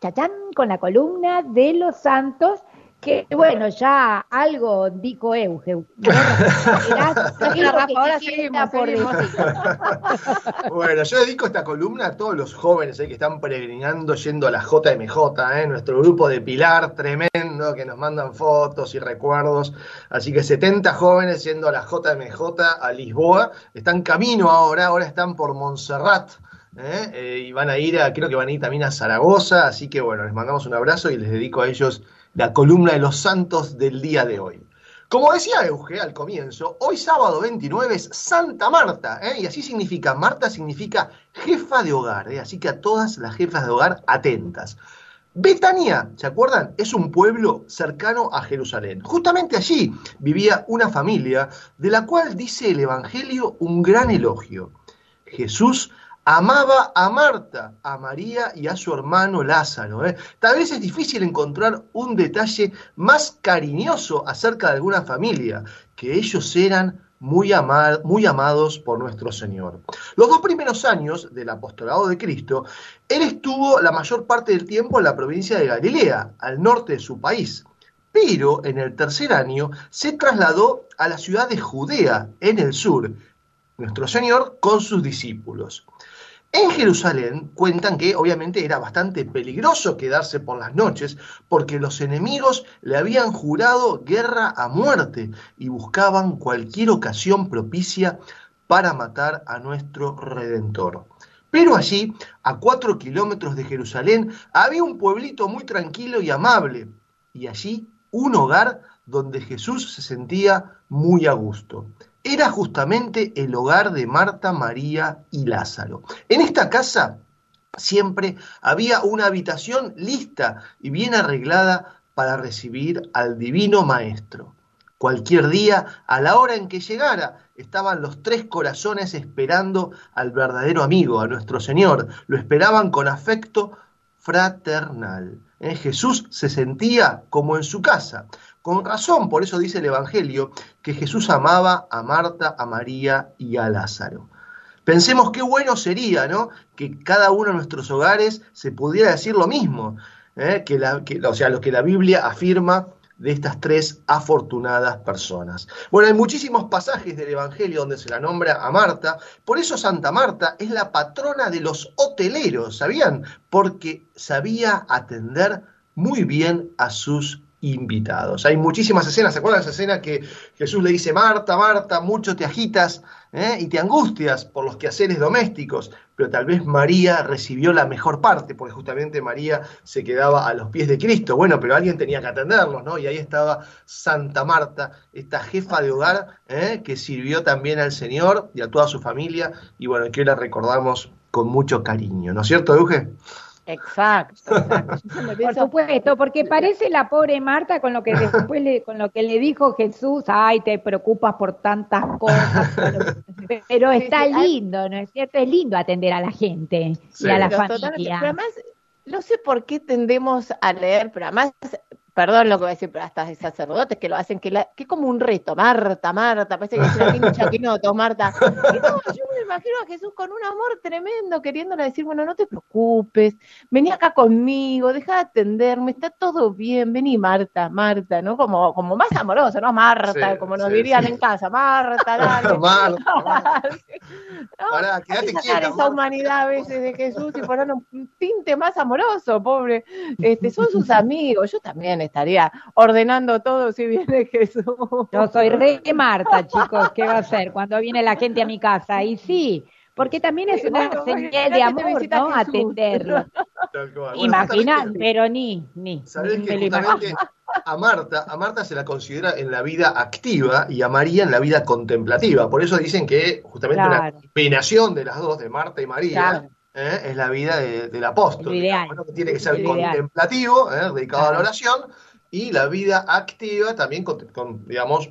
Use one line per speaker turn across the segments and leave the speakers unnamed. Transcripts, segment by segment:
chachán, con la columna de los santos que bueno, ya algo dijo Euge.
bueno, yo dedico esta columna a todos los jóvenes eh, que están peregrinando yendo a la JMJ, eh, nuestro grupo de Pilar tremendo que nos mandan fotos y recuerdos. Así que 70 jóvenes yendo a la JMJ a Lisboa, están camino ahora, ahora están por Montserrat. Eh, eh, y van a ir a, creo que van a ir también a Zaragoza, así que bueno, les mandamos un abrazo y les dedico a ellos la columna de los santos del día de hoy. Como decía Euge al comienzo, hoy sábado 29 es Santa Marta, ¿eh? y así significa, Marta significa jefa de hogar, así que a todas las jefas de hogar atentas. Betania, ¿se acuerdan? Es un pueblo cercano a Jerusalén. Justamente allí vivía una familia de la cual dice el Evangelio un gran elogio. Jesús amaba a Marta, a María y a su hermano Lázaro. ¿eh? Tal vez es difícil encontrar un detalle más cariñoso acerca de alguna familia, que ellos eran muy, muy amados por nuestro Señor. Los dos primeros años del apostolado de Cristo, él estuvo la mayor parte del tiempo en la provincia de Galilea, al norte de su país. Pero en el tercer año se trasladó a la ciudad de Judea, en el sur, nuestro Señor con sus discípulos. En Jerusalén cuentan que obviamente era bastante peligroso quedarse por las noches porque los enemigos le habían jurado guerra a muerte y buscaban cualquier ocasión propicia para matar a nuestro Redentor. Pero allí, a cuatro kilómetros de Jerusalén, había un pueblito muy tranquilo y amable, y allí un hogar donde Jesús se sentía muy a gusto era justamente el hogar de Marta, María y Lázaro. En esta casa siempre había una habitación lista y bien arreglada para recibir al divino Maestro. Cualquier día, a la hora en que llegara, estaban los tres corazones esperando al verdadero amigo, a nuestro Señor. Lo esperaban con afecto fraternal. ¿Eh? Jesús se sentía como en su casa. Con razón, por eso dice el Evangelio, que Jesús amaba a Marta, a María y a Lázaro. Pensemos qué bueno sería, ¿no? Que cada uno de nuestros hogares se pudiera decir lo mismo, ¿eh? que o sea, lo que la Biblia afirma de estas tres afortunadas personas. Bueno, hay muchísimos pasajes del Evangelio donde se la nombra a Marta, por eso Santa Marta es la patrona de los hoteleros, ¿sabían? Porque sabía atender muy bien a sus invitados. Hay muchísimas escenas, ¿se acuerdan de esa escena que Jesús le dice, Marta, Marta, mucho te agitas ¿eh? y te angustias por los quehaceres domésticos, pero tal vez María recibió la mejor parte, porque justamente María se quedaba a los pies de Cristo. Bueno, pero alguien tenía que atenderlos, ¿no? Y ahí estaba Santa Marta, esta jefa de hogar ¿eh? que sirvió también al Señor y a toda su familia, y bueno, que la recordamos con mucho cariño, ¿no es cierto, Euge?
Exacto, Por supuesto, porque parece la pobre Marta con lo que después le, con lo que le dijo Jesús, ay, te preocupas por tantas cosas, pero, está lindo, ¿no es cierto? Es lindo atender a la gente y a la familia.
pero además, no sé por qué tendemos a leer, pero además perdón lo que voy a decir, pero hasta de sacerdotes que lo hacen, que, la, que como un reto, Marta, Marta, parece que es una chaquinoto, Marta. Y no, yo me imagino a Jesús con un amor tremendo, queriéndole decir, bueno, no te preocupes, vení acá conmigo, deja de atenderme, está todo bien, vení Marta, Marta, ¿no? Como, como más amoroso, ¿no? Marta, como nos dirían en casa, Marta, dale. Marta, ¿no? Pará, quédate quieta, esa humanidad a veces de Jesús y poner un tinte más amoroso, pobre. Este, son sus amigos, yo también estaría ordenando todo si viene Jesús.
Yo soy re Marta, chicos, ¿qué va a hacer cuando viene la gente a mi casa? Y sí, porque también es una señal de amor, ¿no? Atenderlo. Imagina, pero ni, ni.
¿Sabés que a Marta, a Marta se la considera en la vida activa y a María en la vida contemplativa. Por eso dicen que justamente una combinación de las dos, de Marta y María, ¿eh? es la vida del apóstol. que tiene que ser contemplativo, ¿eh? dedicado a la oración, y la vida activa también, con, digamos,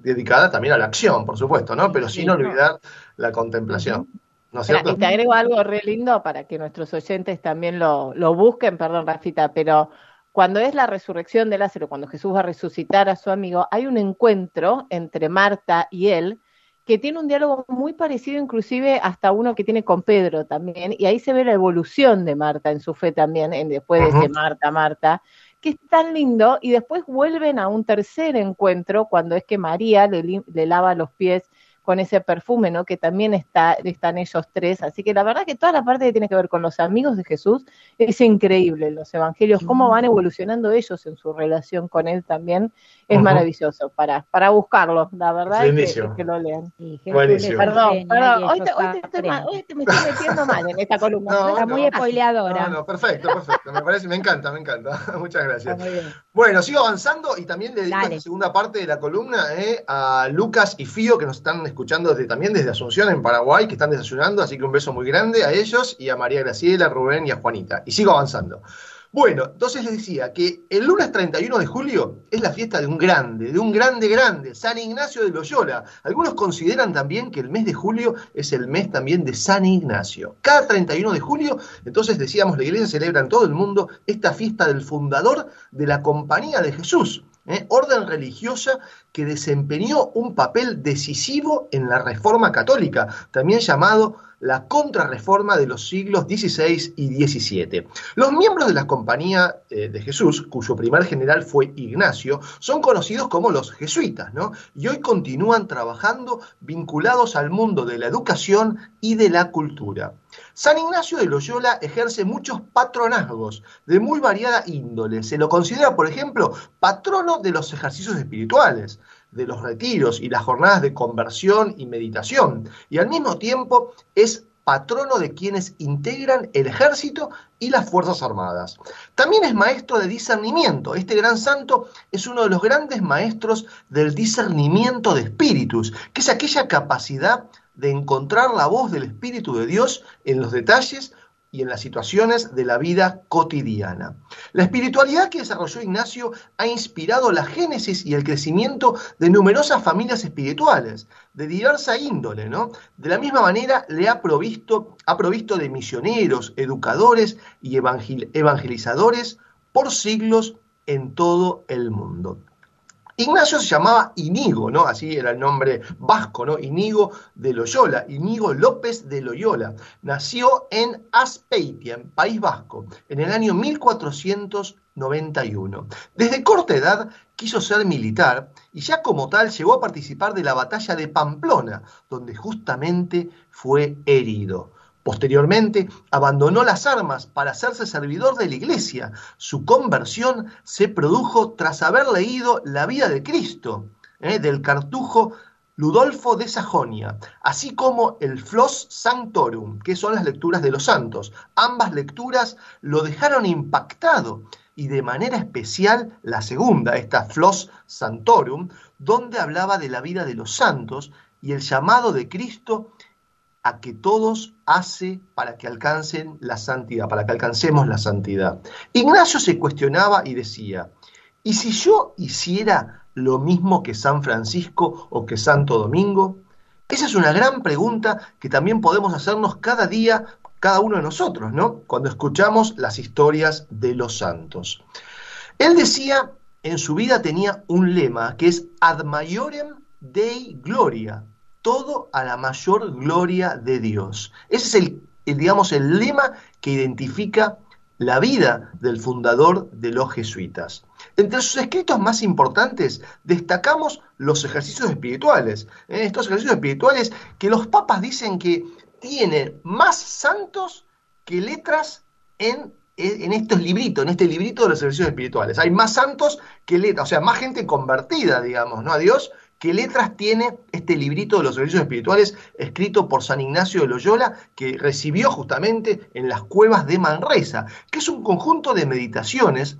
dedicada también a la acción, por supuesto, ¿no? Pero sin olvidar la contemplación. ¿No es cierto?
Y te agrego algo re lindo para que nuestros oyentes también lo, lo busquen, perdón, Rafita, pero cuando es la resurrección de Lázaro, cuando Jesús va a resucitar a su amigo, hay un encuentro entre Marta y él que tiene un diálogo muy parecido inclusive hasta uno que tiene con Pedro también, y ahí se ve la evolución de Marta en su fe también, en, después de ese Marta, Marta, que es tan lindo, y después vuelven a un tercer encuentro cuando es que María le, le lava los pies con ese perfume, ¿no? Que también está, están ellos tres. Así que la verdad que toda la parte que tiene que ver con los amigos de Jesús es increíble los evangelios, cómo van evolucionando ellos en su relación con él también, es maravilloso para, para buscarlo, la verdad es que, lo lean.
Buenísimo.
Perdón, perdón, hoy, te, hoy, te me estoy metiendo mal en esta columna.
está muy spoileadora.
No, no, perfecto, perfecto. Me parece, me encanta, me encanta. Muchas gracias. Bueno, sigo avanzando y también le dedico la segunda parte de la columna eh, a Lucas y Fío que nos están escuchando desde, también desde Asunción, en Paraguay, que están desayunando, así que un beso muy grande a ellos y a María Graciela, Rubén y a Juanita. Y sigo avanzando. Bueno, entonces les decía que el lunes 31 de julio es la fiesta de un grande, de un grande grande, San Ignacio de Loyola. Algunos consideran también que el mes de julio es el mes también de San Ignacio. Cada 31 de julio, entonces decíamos, la iglesia celebra en todo el mundo esta fiesta del fundador de la Compañía de Jesús. ¿Eh? orden religiosa que desempeñó un papel decisivo en la Reforma Católica, también llamado la contrarreforma de los siglos XVI y XVII. Los miembros de la Compañía eh, de Jesús, cuyo primer general fue Ignacio, son conocidos como los jesuitas, ¿no? Y hoy continúan trabajando vinculados al mundo de la educación y de la cultura. San Ignacio de Loyola ejerce muchos patronazgos de muy variada índole. Se lo considera, por ejemplo, patrono de los ejercicios espirituales, de los retiros y las jornadas de conversión y meditación, y al mismo tiempo es patrono de quienes integran el ejército y las Fuerzas Armadas. También es maestro de discernimiento. Este gran santo es uno de los grandes maestros del discernimiento de espíritus, que es aquella capacidad de encontrar la voz del Espíritu de Dios en los detalles y en las situaciones de la vida cotidiana. La espiritualidad que desarrolló Ignacio ha inspirado la génesis y el crecimiento de numerosas familias espirituales, de diversa índole, ¿no? De la misma manera le ha provisto, ha provisto de misioneros, educadores y evangelizadores por siglos en todo el mundo. Ignacio se llamaba Inigo, ¿no? Así era el nombre vasco, ¿no? Inigo de Loyola, Inigo López de Loyola. Nació en Aspeitia, en País Vasco, en el año 1491. Desde corta edad quiso ser militar y ya como tal llegó a participar de la batalla de Pamplona, donde justamente fue herido. Posteriormente, abandonó las armas para hacerse servidor de la iglesia. Su conversión se produjo tras haber leído la vida de Cristo, ¿eh? del cartujo Ludolfo de Sajonia, así como el Flos Sanctorum, que son las lecturas de los santos. Ambas lecturas lo dejaron impactado y de manera especial la segunda, esta Flos Sanctorum, donde hablaba de la vida de los santos y el llamado de Cristo a que todos hace para que alcancen la santidad, para que alcancemos la santidad. Ignacio se cuestionaba y decía, ¿y si yo hiciera lo mismo que San Francisco o que Santo Domingo? Esa es una gran pregunta que también podemos hacernos cada día, cada uno de nosotros, ¿no? Cuando escuchamos las historias de los santos. Él decía, en su vida tenía un lema que es ad maiorem dei gloria, todo a la mayor gloria de Dios. Ese es el, digamos, el lema que identifica la vida del fundador de los jesuitas. Entre sus escritos más importantes destacamos los ejercicios espirituales. Estos ejercicios espirituales que los papas dicen que tienen más santos que letras en, en estos libritos, en este librito de los ejercicios espirituales. Hay más santos que letras, o sea, más gente convertida, digamos, ¿no? A Dios ¿Qué letras tiene este librito de los servicios espirituales escrito por San Ignacio de Loyola que recibió justamente en las cuevas de Manresa, que es un conjunto de meditaciones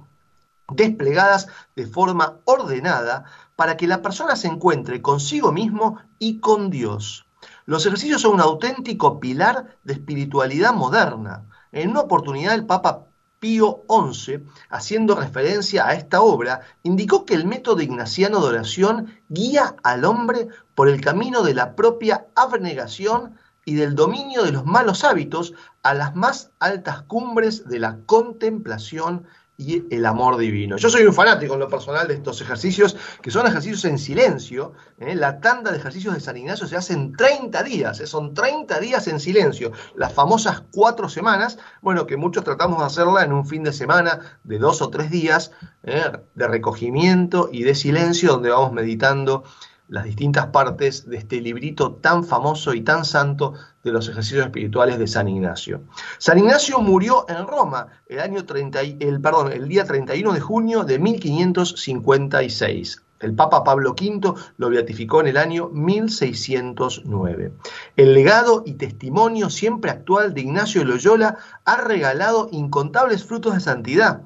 desplegadas de forma ordenada para que la persona se encuentre consigo mismo y con Dios. Los ejercicios son un auténtico pilar de espiritualidad moderna. En una oportunidad el Papa Pío XI, haciendo referencia a esta obra, indicó que el método ignaciano de oración guía al hombre por el camino de la propia abnegación y del dominio de los malos hábitos a las más altas cumbres de la contemplación y el amor divino. Yo soy un fanático en lo personal de estos ejercicios, que son ejercicios en silencio. ¿eh? La tanda de ejercicios de San Ignacio se hace en 30 días, ¿eh? son 30 días en silencio, las famosas cuatro semanas, bueno, que muchos tratamos de hacerla en un fin de semana de dos o tres días ¿eh? de recogimiento y de silencio, donde vamos meditando las distintas partes de este librito tan famoso y tan santo de los ejercicios espirituales de San Ignacio. San Ignacio murió en Roma el, año 30, el, perdón, el día 31 de junio de 1556. El Papa Pablo V lo beatificó en el año 1609. El legado y testimonio siempre actual de Ignacio de Loyola ha regalado incontables frutos de santidad,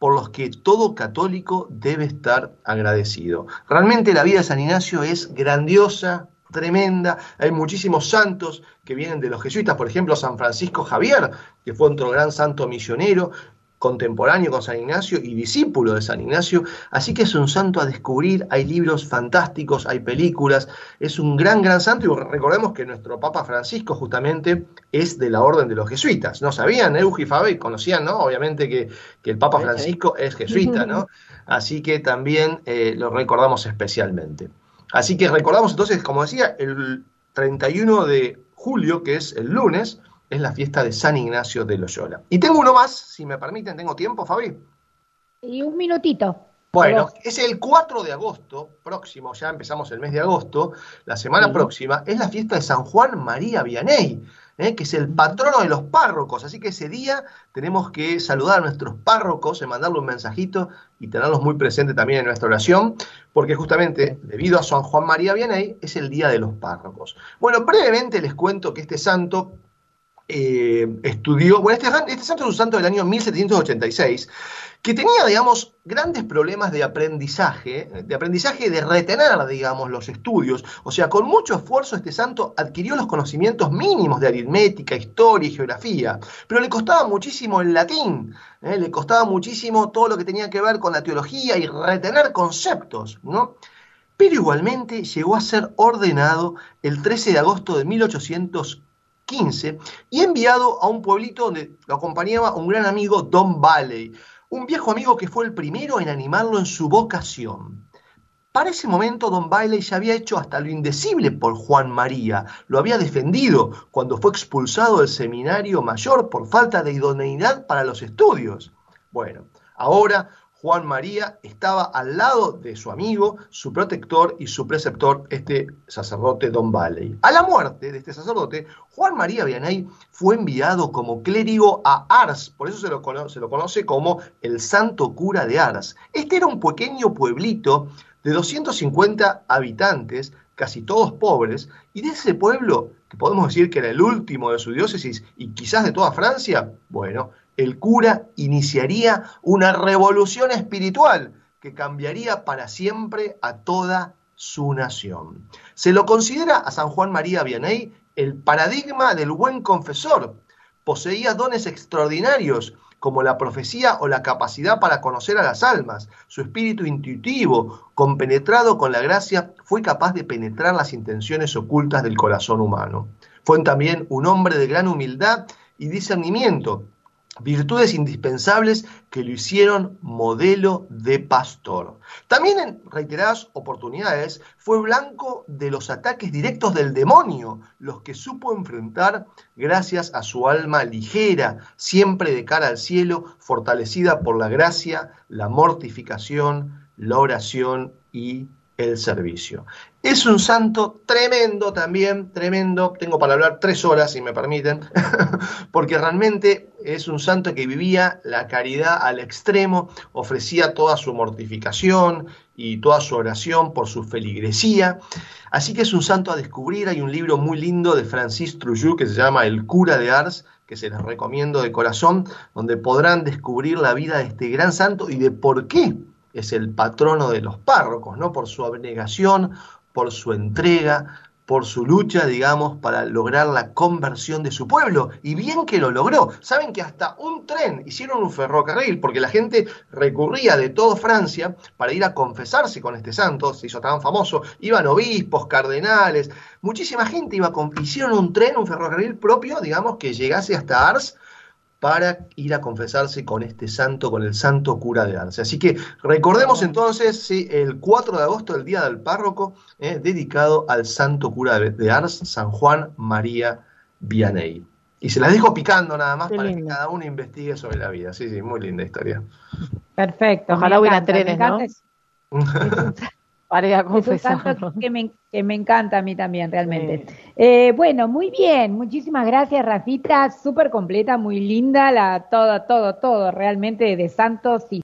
por los que todo católico debe estar agradecido. Realmente la vida de San Ignacio es grandiosa, tremenda. Hay muchísimos santos que vienen de los jesuitas, por ejemplo, San Francisco Javier, que fue otro gran santo misionero, contemporáneo con San Ignacio y discípulo de San Ignacio, así que es un santo a descubrir, hay libros fantásticos, hay películas, es un gran, gran santo y recordemos que nuestro Papa Francisco justamente es de la orden de los jesuitas, ¿no sabían? Eugi y Fabi conocían, ¿no? Obviamente que, el Papa Francisco es jesuita, ¿no? Así que también eh, lo recordamos especialmente. Así que recordamos entonces, como decía, el 31 de julio, que es el lunes, es la fiesta de San Ignacio de Loyola. Y tengo uno más, si me permiten, ¿tengo tiempo, Fabi?
Y un minutito.
Bueno, es el 4 de agosto, próximo, ya empezamos el mes de agosto, la semana próxima, es la fiesta de San Juan María Vianney, ¿eh? que es el patrono de los párrocos. Así que ese día tenemos que saludar a nuestros párrocos, mandarle un mensajito y tenerlos muy presentes también en nuestra oración, porque justamente debido a San Juan María Vianney es el día de los párrocos. Bueno, brevemente les cuento que este santo eh, estudió, bueno, este, este, santo es un santo del año 1786, que tenía, digamos, grandes problemas de aprendizaje, de aprendizaje de retener, digamos, los estudios. O sea, con mucho esfuerzo este santo adquirió los conocimientos mínimos de aritmética, historia y geografía, pero le costaba muchísimo el latín, ¿eh? le costaba muchísimo todo lo que tenía que ver con la teología y retener conceptos, ¿no? Pero igualmente llegó a ser ordenado el 13 de agosto de 1800 y enviado a un pueblito donde lo acompañaba un gran amigo, Don Valley, un viejo amigo que fue el primero en animarlo en su vocación. Para ese momento, Don Bailey ya había hecho hasta lo indecible por Juan María, lo había defendido cuando fue expulsado del seminario mayor por falta de idoneidad para los estudios. Bueno, ahora Juan María estaba al lado de su amigo, su protector y su preceptor, este sacerdote Don Valley. A la muerte de este sacerdote, Juan María Vianney fue enviado como clérigo a Ars, por eso se lo, se lo conoce como el Santo Cura de Ars. Este era un pequeño pueblito de 250 habitantes, casi todos pobres, y de ese pueblo, que podemos decir que era el último de su diócesis y quizás de toda Francia, bueno, el cura iniciaría una revolución espiritual que cambiaría para siempre a toda su nación. Se lo considera a San Juan María Vianney el paradigma del buen confesor. Poseía dones extraordinarios como la profecía o la capacidad para conocer a las almas. Su espíritu intuitivo, compenetrado con la gracia, fue capaz de penetrar las intenciones ocultas del corazón humano. Fue también un hombre de gran humildad y discernimiento, virtudes indispensables que lo hicieron modelo de pastor. También en reiteradas oportunidades fue blanco de los ataques directos del demonio, los que supo enfrentar gracias a su alma ligera, siempre de cara al cielo, fortalecida por la gracia, la mortificación, la oración y el servicio. Es un santo tremendo también, tremendo. Tengo para hablar tres horas, si me permiten, porque realmente es un santo que vivía la caridad al extremo, ofrecía toda su mortificación y toda su oración por su feligresía. Así que es un santo a descubrir. Hay un libro muy lindo de Francis Trujillo que se llama El cura de Ars, que se les recomiendo de corazón, donde podrán descubrir la vida de este gran santo y de por qué es el patrono de los párrocos, ¿no? Por su abnegación, por su entrega, por su lucha, digamos, para lograr la conversión de su pueblo. Y bien que lo logró. Saben que hasta un tren hicieron un ferrocarril, porque la gente recurría de toda Francia para ir a confesarse con este santo, se hizo tan famoso. Iban obispos, cardenales, muchísima gente iba con. Hicieron un tren, un ferrocarril propio, digamos, que llegase hasta Ars para ir a confesarse con este santo, con el santo cura de Arce. Así que recordemos entonces sí, el 4 de agosto, el Día del Párroco, eh, dedicado al santo cura de Ars, San Juan María Vianney. Y se las dejo picando nada más para que cada uno investigue sobre la vida. Sí, sí, muy linda historia.
Perfecto.
Ojalá hubiera trenes, ¿no?
para ir a confesar. Que me, que me encanta a mí también, realmente. Eh, bueno, muy bien. Muchísimas gracias, Rafita. Súper completa, muy linda. La, todo, todo, todo, realmente de santos y